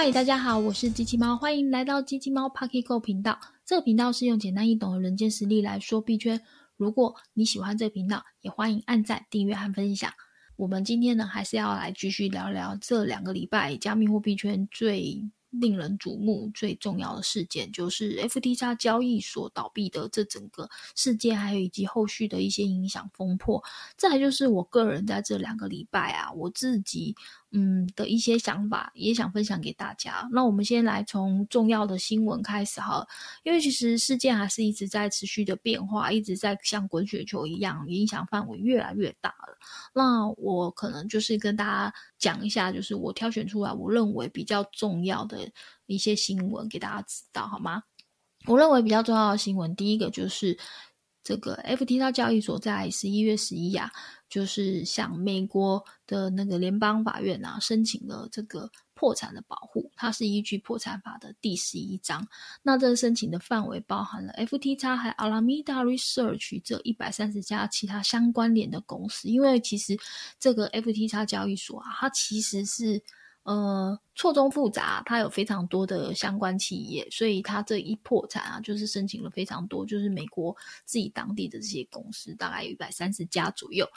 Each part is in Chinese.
嗨，大家好，我是机器猫，欢迎来到机器猫 Pocket Go 频道。这个频道是用简单易懂的人间实力来说币圈。如果你喜欢这个频道，也欢迎按赞、订阅和分享。我们今天呢，还是要来继续聊聊这两个礼拜加密货币圈最。令人瞩目最重要的事件就是 FTX 交易所倒闭的这整个事件，还有以及后续的一些影响风波。再就是我个人在这两个礼拜啊，我自己嗯的一些想法，也想分享给大家。那我们先来从重要的新闻开始哈，因为其实事件还是一直在持续的变化，一直在像滚雪球一样，影响范围越来越大了。那我可能就是跟大家讲一下，就是我挑选出来我认为比较重要的。一些新闻给大家知道好吗？我认为比较重要的新闻，第一个就是这个 FTX 交易所在十一月十一啊，就是向美国的那个联邦法院啊申请了这个破产的保护，它是依据破产法的第十一章。那这个申请的范围包含了 FTX 和 Alameda Research 这一百三十家其他相关联的公司，因为其实这个 FTX 交易所啊，它其实是。呃，错综复杂，它有非常多的相关企业，所以它这一破产啊，就是申请了非常多，就是美国自己当地的这些公司，大概有一百三十家左右。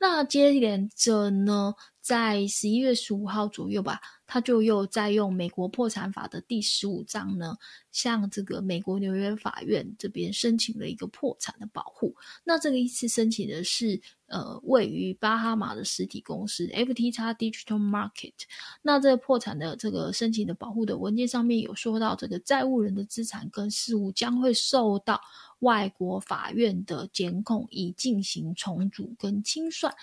那接连着呢，在十一月十五号左右吧。他就又在用美国破产法的第十五章呢，向这个美国纽约法院这边申请了一个破产的保护。那这个一次申请的是呃位于巴哈马的实体公司 FTX Digital Market。那这个破产的这个申请的保护的文件上面有说到，这个债务人的资产跟事务将会受到外国法院的监控，以进行重组跟清算。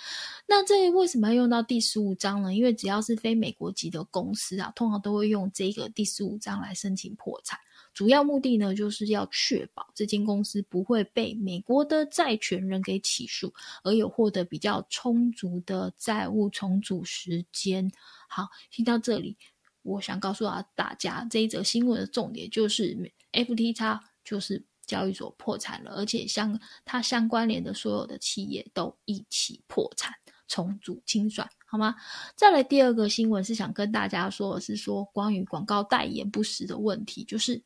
那这为什么要用到第十五章呢？因为只要是非美国籍的。公司啊，通常都会用这个第十五章来申请破产，主要目的呢，就是要确保这间公司不会被美国的债权人给起诉，而有获得比较充足的债务重组时间。好，听到这里，我想告诉大家，这一则新闻的重点就是 FTX 就是交易所破产了，而且相它相关联的所有的企业都一起破产。重组清算好吗？再来第二个新闻是想跟大家说的是说关于广告代言不实的问题，就是。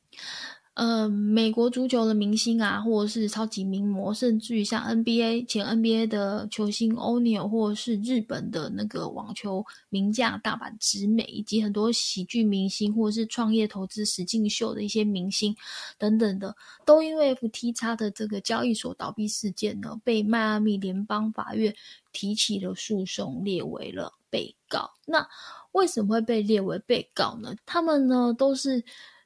呃，美国足球的明星啊，或者是超级名模，甚至于像 NBA 前 NBA 的球星欧尼尔，或者是日本的那个网球名将大阪直美，以及很多喜剧明星或者是创业投资实境秀的一些明星等等的，都因为 FTX 的这个交易所倒闭事件呢，被迈阿密联邦法院提起了诉讼，列为了被告。那为什么会被列为被告呢？他们呢都是。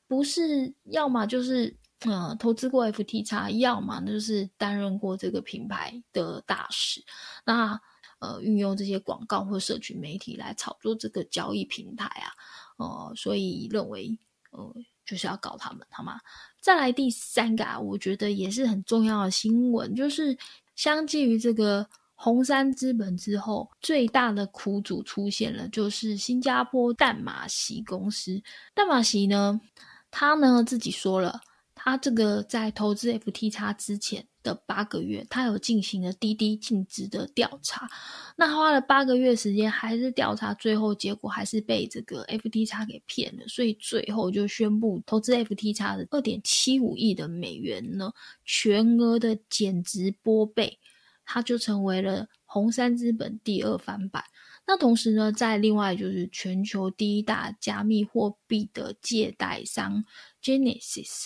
不是，要么就是呃投资过 FTX，要么就是担任过这个品牌的大使，那呃运用这些广告或社群媒体来炒作这个交易平台啊，呃，所以认为呃就是要搞他们，好吗？再来第三个啊，我觉得也是很重要的新闻，就是相继于这个红杉资本之后，最大的苦主出现了，就是新加坡淡马锡公司。淡马锡呢？他呢自己说了，他这个在投资 FTX 之前的八个月，他有进行了滴滴尽职的调查。那花了八个月时间，还是调查，最后结果还是被这个 FTX 给骗了。所以最后就宣布投资 FTX 的二点七五亿的美元呢，全额的减值拨备，他就成为了红杉资本第二翻版。那同时呢，在另外就是全球第一大加密货币的借贷商 Genesis，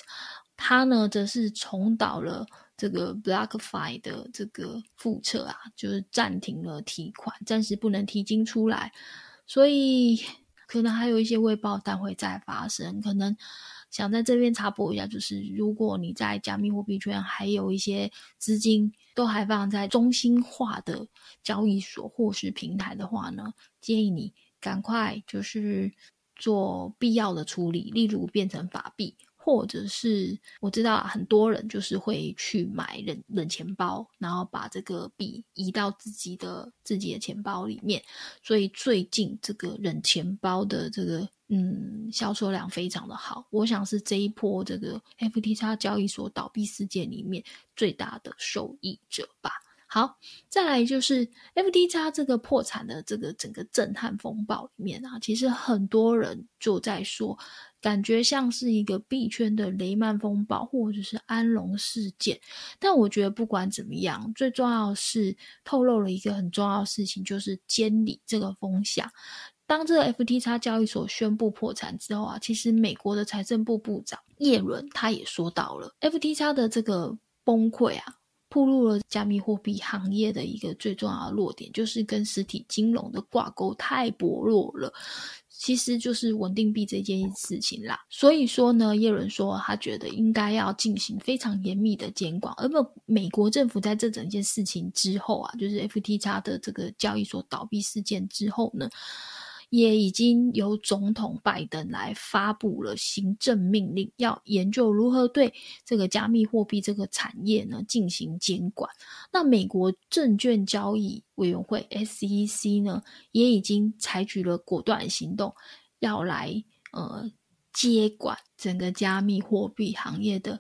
它呢则是重蹈了这个 BlockFi 的这个覆辙啊，就是暂停了提款，暂时不能提金出来，所以可能还有一些未爆弹会再发生，可能。想在这边插播一下，就是如果你在加密货币圈还有一些资金都还放在中心化的交易所或是平台的话呢，建议你赶快就是做必要的处理，例如变成法币。或者是我知道很多人就是会去买冷冷钱包，然后把这个币移到自己的自己的钱包里面。所以最近这个冷钱包的这个嗯销售量非常的好，我想是这一波这个 FTX 交易所倒闭事件里面最大的受益者吧。好，再来就是 FTX 这个破产的这个整个震撼风暴里面啊，其实很多人就在说，感觉像是一个币圈的雷曼风暴或者是安龙事件。但我觉得不管怎么样，最重要是透露了一个很重要的事情，就是监理这个风向。当这个 FTX 交易所宣布破产之后啊，其实美国的财政部部长耶伦他也说到了 FTX 的这个崩溃啊。铺露了加密货币行业的一个最重要的弱点，就是跟实体金融的挂钩太薄弱了。其实就是稳定币这件事情啦。所以说呢，耶伦说他觉得应该要进行非常严密的监管。而不，美国政府在这整件事情之后啊，就是 FTX 的这个交易所倒闭事件之后呢。也已经由总统拜登来发布了行政命令，要研究如何对这个加密货币这个产业呢进行监管。那美国证券交易委员会 SEC 呢，也已经采取了果断行动，要来呃接管整个加密货币行业的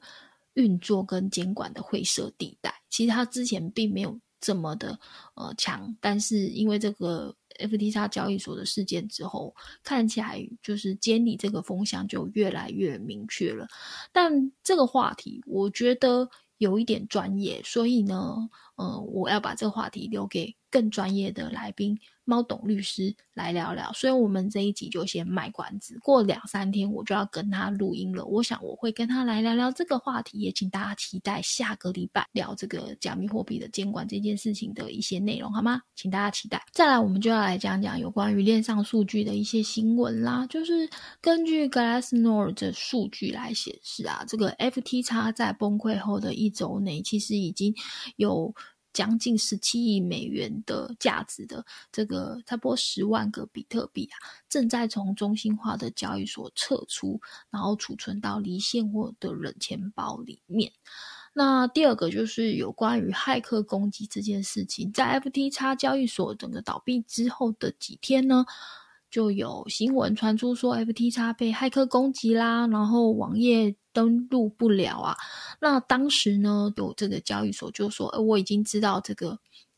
运作跟监管的灰色地带。其实他之前并没有这么的呃强，但是因为这个。FTX 交易所的事件之后，看起来就是监理这个风向就越来越明确了。但这个话题，我觉得有一点专业，所以呢，呃，我要把这个话题留给更专业的来宾。猫董律师来聊聊，所以我们这一集就先卖关子。过两三天我就要跟他录音了，我想我会跟他来聊聊这个话题，也请大家期待下个礼拜聊这个加密货币的监管这件事情的一些内容，好吗？请大家期待。再来，我们就要来讲讲有关于链上数据的一些新闻啦。就是根据 Glassnode 的数据来显示啊，这个 FTX 在崩溃后的一周内，其实已经有。将近十七亿美元的价值的这个差不多十万个比特币啊，正在从中心化的交易所撤出，然后储存到离线或的冷钱包里面。那第二个就是有关于骇客攻击这件事情，在 FTX 交易所整个倒闭之后的几天呢？就有新闻传出说，FTX 被骇客攻击啦，然后网页登录不了啊。那当时呢，有这个交易所就说，呃，我已经知道这个，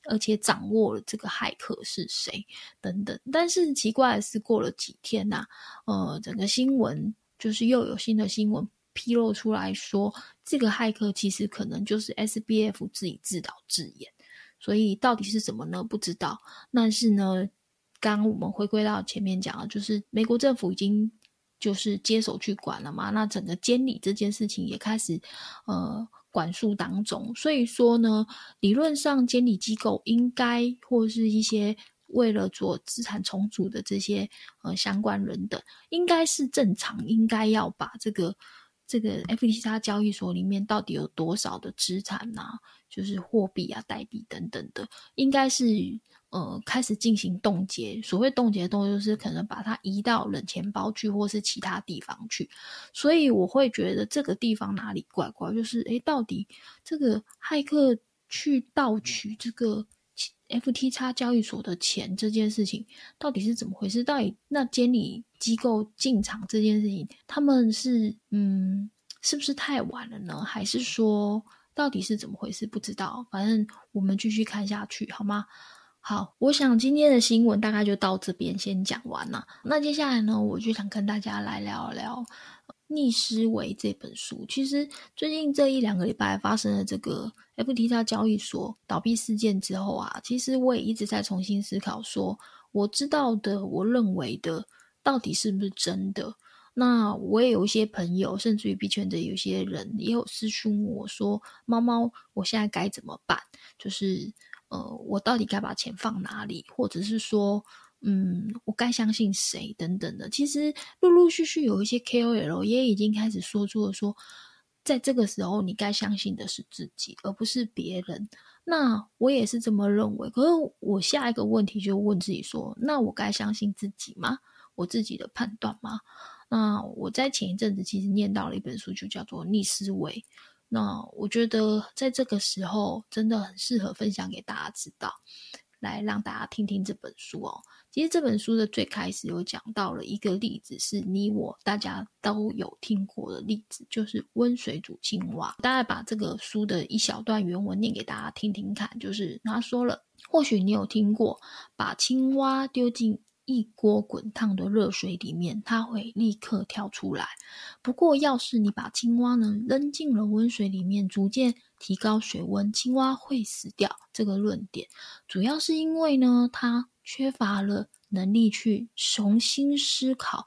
而且掌握了这个骇客是谁等等。但是奇怪的是，过了几天呐，呃，整个新闻就是又有新的新闻披露出来说，这个骇客其实可能就是 SBF 自己自导自演。所以到底是什么呢？不知道。但是呢。刚我们回归到前面讲了，就是美国政府已经就是接手去管了嘛，那整个监理这件事情也开始呃管束当中，所以说呢，理论上监理机构应该或是一些为了做资产重组的这些呃相关人等，应该是正常，应该要把这个这个 FTX 交易所里面到底有多少的资产呐，就是货币啊、代币等等的，应该是。呃，开始进行冻结。所谓冻结的动作，就是可能把它移到冷钱包去，或是其他地方去。所以我会觉得这个地方哪里怪怪，就是诶，到底这个骇客去盗取这个 FTX 交易所的钱这件事情，到底是怎么回事？到底那监理机构进场这件事情，他们是嗯，是不是太晚了呢？还是说到底是怎么回事？不知道。反正我们继续看下去，好吗？好，我想今天的新闻大概就到这边先讲完了。那接下来呢，我就想跟大家来聊聊《逆思维》这本书。其实最近这一两个礼拜发生了这个 FTX 交易所倒闭事件之后啊，其实我也一直在重新思考，说我知道的、我认为的，到底是不是真的？那我也有一些朋友，甚至于币圈的有些人也有私讯我说：“猫猫，我现在该怎么办？”就是。呃，我到底该把钱放哪里，或者是说，嗯，我该相信谁等等的？其实陆陆续续有一些 KOL 也已经开始说出了说，在这个时候你该相信的是自己，而不是别人。那我也是这么认为。可是我下一个问题就问自己说，那我该相信自己吗？我自己的判断吗？那我在前一阵子其实念到了一本书，就叫做《逆思维》。那我觉得在这个时候真的很适合分享给大家知道。来让大家听听这本书哦。其实这本书的最开始有讲到了一个例子，是你我大家都有听过的例子，就是温水煮青蛙。大概把这个书的一小段原文念给大家听听看，就是他说了，或许你有听过，把青蛙丢进一锅滚烫的热水里面，它会立刻跳出来。不过，要是你把青蛙呢扔进了温水里面，逐渐提高水温，青蛙会死掉。这个论点主要是因为呢，它。缺乏了能力去重新思考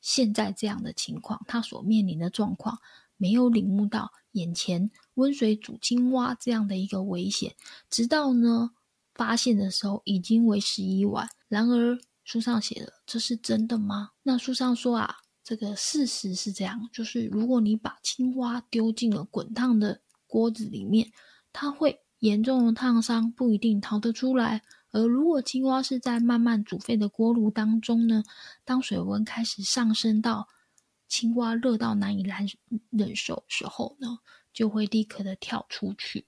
现在这样的情况，它所面临的状况，没有领悟到眼前温水煮青蛙这样的一个危险，直到呢发现的时候已经为时已晚。然而书上写的这是真的吗？那书上说啊，这个事实是这样，就是如果你把青蛙丢进了滚烫的锅子里面，它会严重的烫伤，不一定逃得出来。而如果青蛙是在慢慢煮沸的锅炉当中呢，当水温开始上升到青蛙热到难以忍忍受时候呢，就会立刻的跳出去。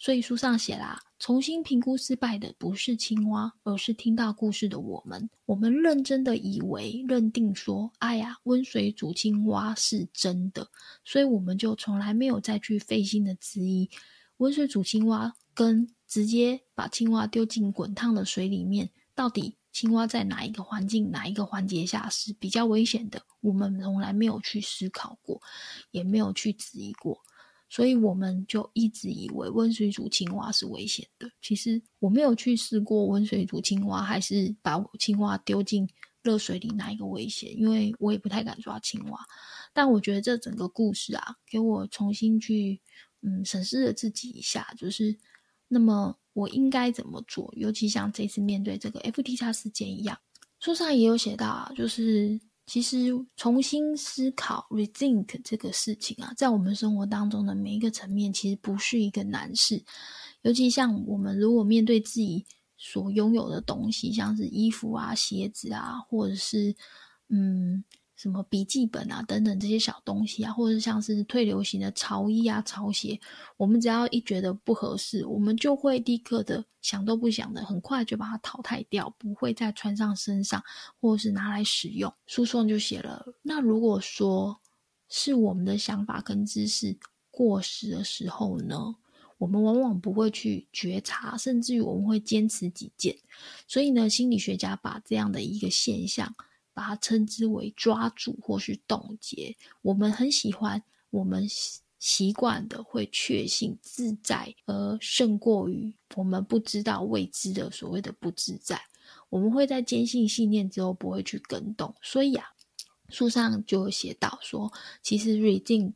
所以书上写啦，重新评估失败的不是青蛙，而是听到故事的我们。我们认真的以为认定说，哎呀，温水煮青蛙是真的，所以我们就从来没有再去费心的质疑温水煮青蛙跟。直接把青蛙丢进滚烫的水里面，到底青蛙在哪一个环境、哪一个环节下是比较危险的？我们从来没有去思考过，也没有去质疑过，所以我们就一直以为温水煮青蛙是危险的。其实我没有去试过温水煮青蛙，还是把青蛙丢进热水里，哪一个危险？因为我也不太敢抓青蛙。但我觉得这整个故事啊，给我重新去嗯审视了自己一下，就是。那么我应该怎么做？尤其像这次面对这个 F T 叉事件一样，书上也有写到啊，就是其实重新思考 rethink 这个事情啊，在我们生活当中的每一个层面，其实不是一个难事。尤其像我们如果面对自己所拥有的东西，像是衣服啊、鞋子啊，或者是嗯。什么笔记本啊，等等这些小东西啊，或者像是退流行的潮衣啊、潮鞋，我们只要一觉得不合适，我们就会立刻的想都不想的，很快就把它淘汰掉，不会再穿上身上，或者是拿来使用。书上就写了，那如果说是我们的想法跟知识过时的时候呢，我们往往不会去觉察，甚至于我们会坚持己见。所以呢，心理学家把这样的一个现象。把它称之为抓住或是冻结。我们很喜欢，我们习惯的会确信自在，而胜过于我们不知道未知的所谓的不自在。我们会在坚信信念之后不会去跟动。所以啊，书上就有写到说，其实 rethink。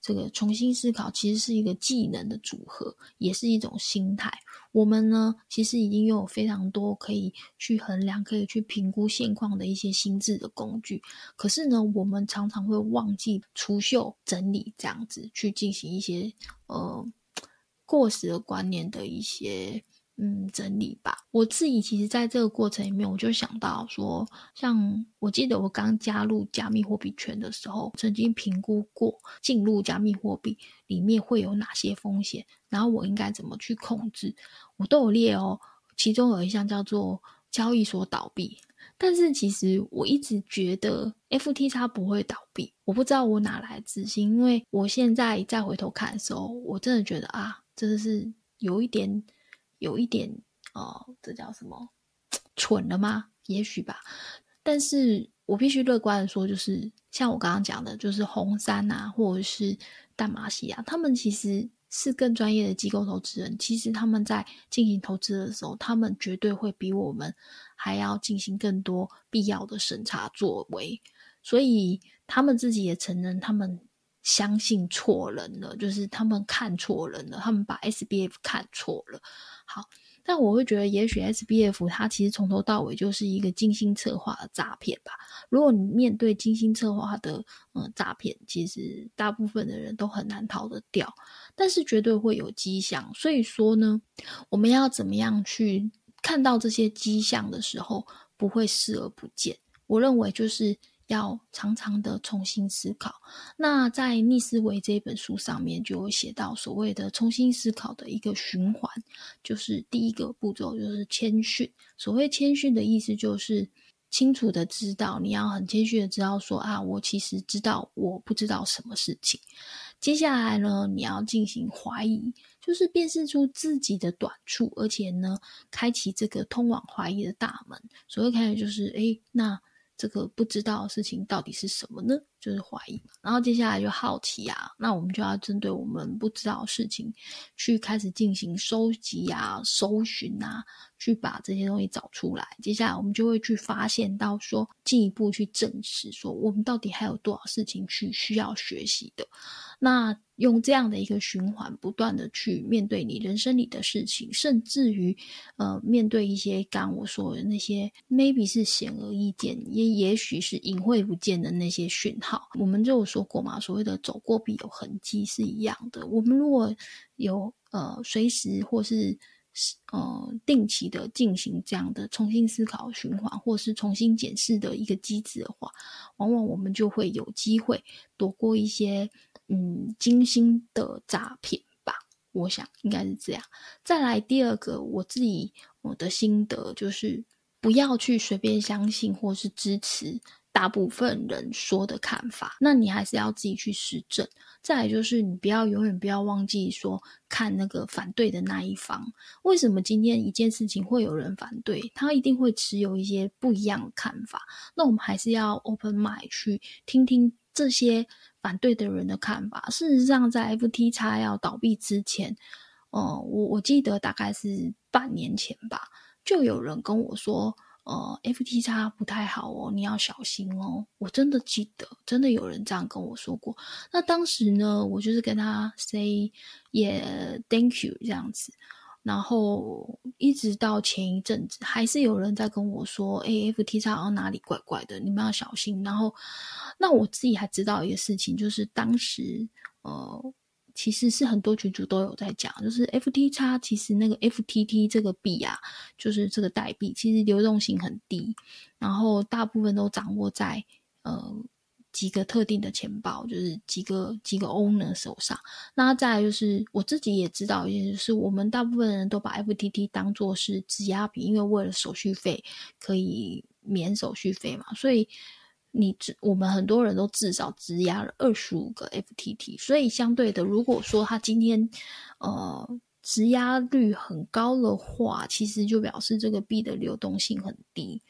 这个重新思考其实是一个技能的组合，也是一种心态。我们呢，其实已经拥有非常多可以去衡量、可以去评估现况的一些心智的工具。可是呢，我们常常会忘记除锈、整理这样子去进行一些呃过时的观念的一些。嗯，整理吧。我自己其实在这个过程里面，我就想到说，像我记得我刚加入加密货币圈的时候，曾经评估过进入加密货币里面会有哪些风险，然后我应该怎么去控制，我都有列哦。其中有一项叫做交易所倒闭，但是其实我一直觉得 FTX 不会倒闭，我不知道我哪来自信，因为我现在再回头看的时候，我真的觉得啊，真的是有一点。有一点哦，这叫什么？蠢了吗？也许吧。但是我必须乐观的说，就是像我刚刚讲的，就是红杉啊，或者是大马西啊，他们其实是更专业的机构投资人。其实他们在进行投资的时候，他们绝对会比我们还要进行更多必要的审查作为。所以他们自己也承认，他们相信错人了，就是他们看错人了，他们把 S B F 看错了。好，但我会觉得，也许 S B F 它其实从头到尾就是一个精心策划的诈骗吧。如果你面对精心策划的嗯诈骗，其实大部分的人都很难逃得掉，但是绝对会有迹象。所以说呢，我们要怎么样去看到这些迹象的时候，不会视而不见？我认为就是要常常的重新思考。那在《逆思维》这本书上面就有写到所谓的重新思考的一个循环，就是第一个步骤就是谦逊。所谓谦逊的意思就是清楚的知道，你要很谦虚的知道说啊，我其实知道我不知道什么事情。接下来呢，你要进行怀疑，就是辨识出自己的短处，而且呢，开启这个通往怀疑的大门。所谓开始就是，哎，那。这个不知道事情到底是什么呢？就是怀疑。然后接下来就好奇啊，那我们就要针对我们不知道的事情，去开始进行收集啊、搜寻啊，去把这些东西找出来。接下来我们就会去发现到说，进一步去证实说，我们到底还有多少事情去需要学习的。那用这样的一个循环，不断的去面对你人生里的事情，甚至于，呃，面对一些刚我说的那些，maybe 是显而易见，也也许是隐晦不见的那些讯号，好我们就有说过嘛，所谓的走过必有痕迹是一样的。我们如果有呃随时或是。呃，定期的进行这样的重新思考循环，或是重新检视的一个机制的话，往往我们就会有机会躲过一些嗯精心的诈骗吧。我想应该是这样。再来第二个，我自己我的心得就是，不要去随便相信或是支持。大部分人说的看法，那你还是要自己去实证。再来就是，你不要永远不要忘记说看那个反对的那一方，为什么今天一件事情会有人反对？他一定会持有一些不一样的看法。那我们还是要 open mind 去听听这些反对的人的看法。事实上，在 FTX 要倒闭之前，哦，我我记得大概是半年前吧，就有人跟我说。呃，F T 叉不太好哦，你要小心哦。我真的记得，真的有人这样跟我说过。那当时呢，我就是跟他 say 也 thank you 这样子。然后一直到前一阵子，还是有人在跟我说，哎，F T 叉好哪里怪怪的，你们要小心。然后，那我自己还知道一个事情，就是当时呃。其实是很多群主都有在讲，就是 F T X 其实那个 F T T 这个币啊，就是这个代币，其实流动性很低，然后大部分都掌握在呃几个特定的钱包，就是几个几个 owner 手上。那再就是我自己也知道一些，就是我们大部分人都把 F T T 当做是质押品，因为为了手续费可以免手续费嘛，所以。你只我们很多人都至少质押了二十五个 FTT，所以相对的，如果说他今天呃质押率很高的话，其实就表示这个币的流动性很低。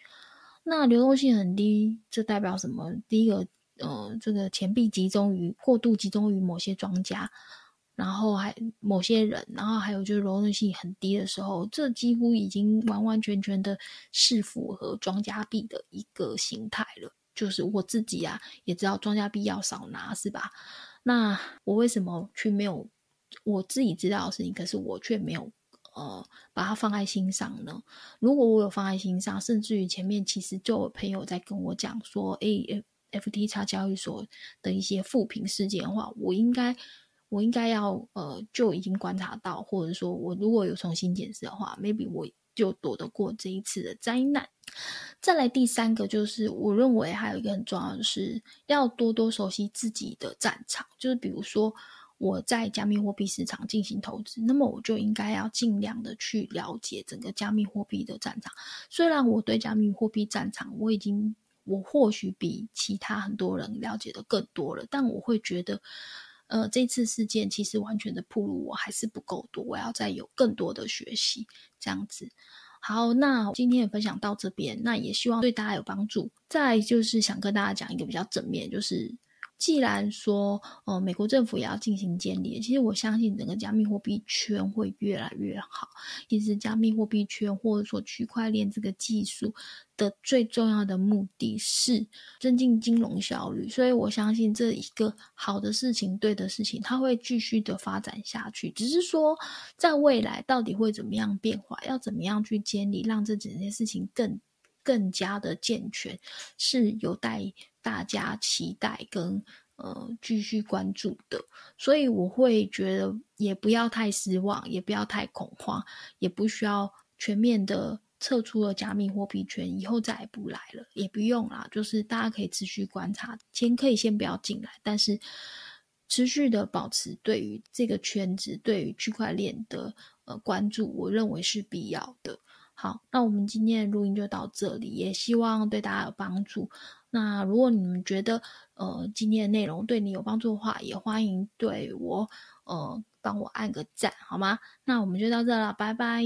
那流动性很低，这代表什么？第一个，呃，这个钱币集中于过度集中于某些庄家，然后还某些人，然后还有就是流动性很低的时候，这几乎已经完完全全的是符合庄家币的一个形态了。就是我自己啊，也知道庄家币要少拿，是吧？那我为什么却没有我自己知道的事情，可是我却没有呃把它放在心上呢？如果我有放在心上，甚至于前面其实就有朋友在跟我讲说，诶 f t 叉交易所的一些负评事件的话，我应该我应该要呃就已经观察到，或者说我如果有重新检视的话，maybe 我。就躲得过这一次的灾难。再来第三个，就是我认为还有一个很重要的是，要多多熟悉自己的战场。就是比如说我在加密货币市场进行投资，那么我就应该要尽量的去了解整个加密货币的战场。虽然我对加密货币战场我已经，我或许比其他很多人了解的更多了，但我会觉得。呃，这次事件其实完全的铺路我还是不够多，我要再有更多的学习，这样子。好，那今天也分享到这边，那也希望对大家有帮助。再就是想跟大家讲一个比较正面，就是。既然说，呃，美国政府也要进行监理，其实我相信整个加密货币圈会越来越好。其实加密货币圈或者说区块链这个技术的最重要的目的是增进金融效率，所以我相信这一个好的事情、对的事情，它会继续的发展下去。只是说，在未来到底会怎么样变化，要怎么样去监理，让这整件事情更更加的健全，是有待。大家期待跟呃继续关注的，所以我会觉得也不要太失望，也不要太恐慌，也不需要全面的撤出了加密货币圈，以后再也不来了，也不用啦。就是大家可以持续观察，钱可以先不要进来，但是持续的保持对于这个圈子、对于区块链的呃关注，我认为是必要的。好，那我们今天的录音就到这里，也希望对大家有帮助。那如果你们觉得呃今天的内容对你有帮助的话，也欢迎对我呃帮我按个赞，好吗？那我们就到这了，拜拜。